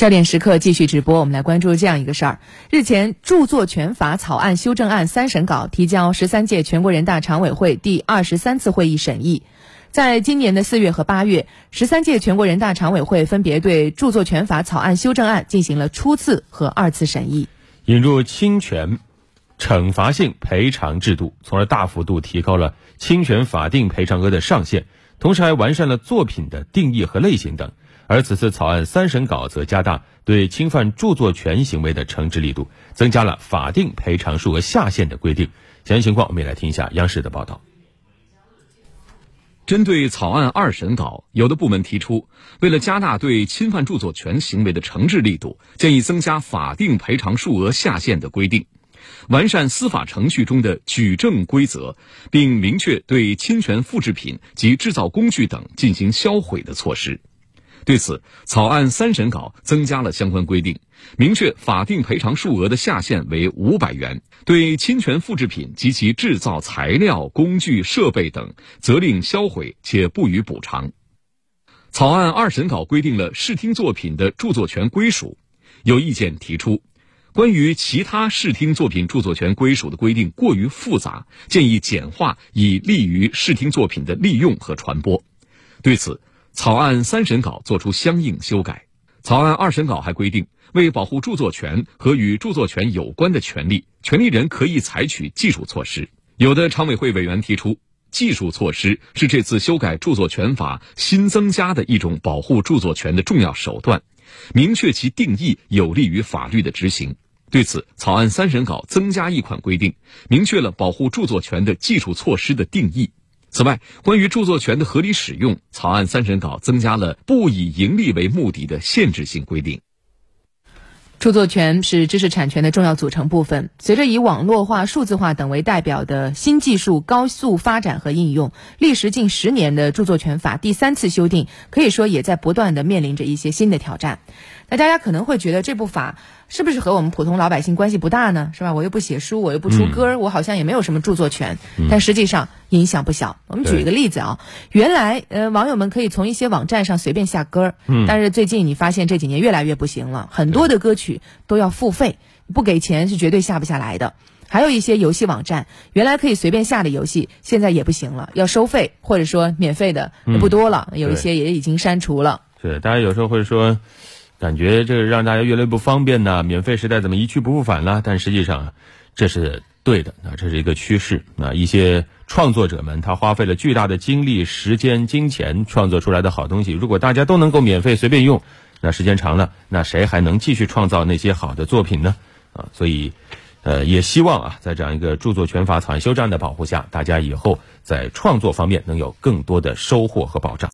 焦点时刻继续直播，我们来关注这样一个事儿。日前，著作权法草案修正案三审稿提交十三届全国人大常委会第二十三次会议审议。在今年的四月和八月，十三届全国人大常委会分别对著作权法草案修正案进行了初次和二次审议，引入侵权惩罚性赔偿制度，从而大幅度提高了侵权法定赔偿额的上限，同时还完善了作品的定义和类型等。而此次草案三审稿则加大对侵犯著作权行为的惩治力度，增加了法定赔偿数额下限的规定。详细情况，我们也来听一下央视的报道。针对草案二审稿，有的部门提出，为了加大对侵犯著作权行为的惩治力度，建议增加法定赔偿数额下限的规定，完善司法程序中的举证规则，并明确对侵权复制品及制造工具等进行销毁的措施。对此，草案三审稿增加了相关规定，明确法定赔偿数额的下限为五百元，对侵权复制品及其制造材料、工具、设备等，责令销毁且不予补偿。草案二审稿规定了视听作品的著作权归属，有意见提出，关于其他视听作品著作权归属的规定过于复杂，建议简化，以利于视听作品的利用和传播。对此，草案三审稿作出相应修改，草案二审稿还规定，为保护著作权和与著作权有关的权利，权利人可以采取技术措施。有的常委会委员提出，技术措施是这次修改著作权法新增加的一种保护著作权的重要手段，明确其定义有利于法律的执行。对此，草案三审稿增加一款规定，明确了保护著作权的技术措施的定义。此外，关于著作权的合理使用，草案三审稿增加了不以盈利为目的的限制性规定。著作权是知识产权的重要组成部分。随着以网络化、数字化等为代表的新技术高速发展和应用，历时近十年的著作权法第三次修订，可以说也在不断的面临着一些新的挑战。那大家可能会觉得这部法是不是和我们普通老百姓关系不大呢？是吧？我又不写书，我又不出歌，我好像也没有什么著作权。但实际上影响不小。我们举一个例子啊，原来呃网友们可以从一些网站上随便下歌，但是最近你发现这几年越来越不行了，很多的歌曲都要付费，不给钱是绝对下不下来的。还有一些游戏网站，原来可以随便下的游戏，现在也不行了，要收费，或者说免费的不多了，有一些也已经删除了。是，大家有时候会说。感觉这个让大家越来越不方便呢，免费时代怎么一去不复返了？但实际上，这是对的啊，这是一个趋势啊。一些创作者们他花费了巨大的精力、时间、金钱创作出来的好东西，如果大家都能够免费随便用，那时间长了，那谁还能继续创造那些好的作品呢？啊，所以，呃，也希望啊，在这样一个著作权法草案修正案的保护下，大家以后在创作方面能有更多的收获和保障。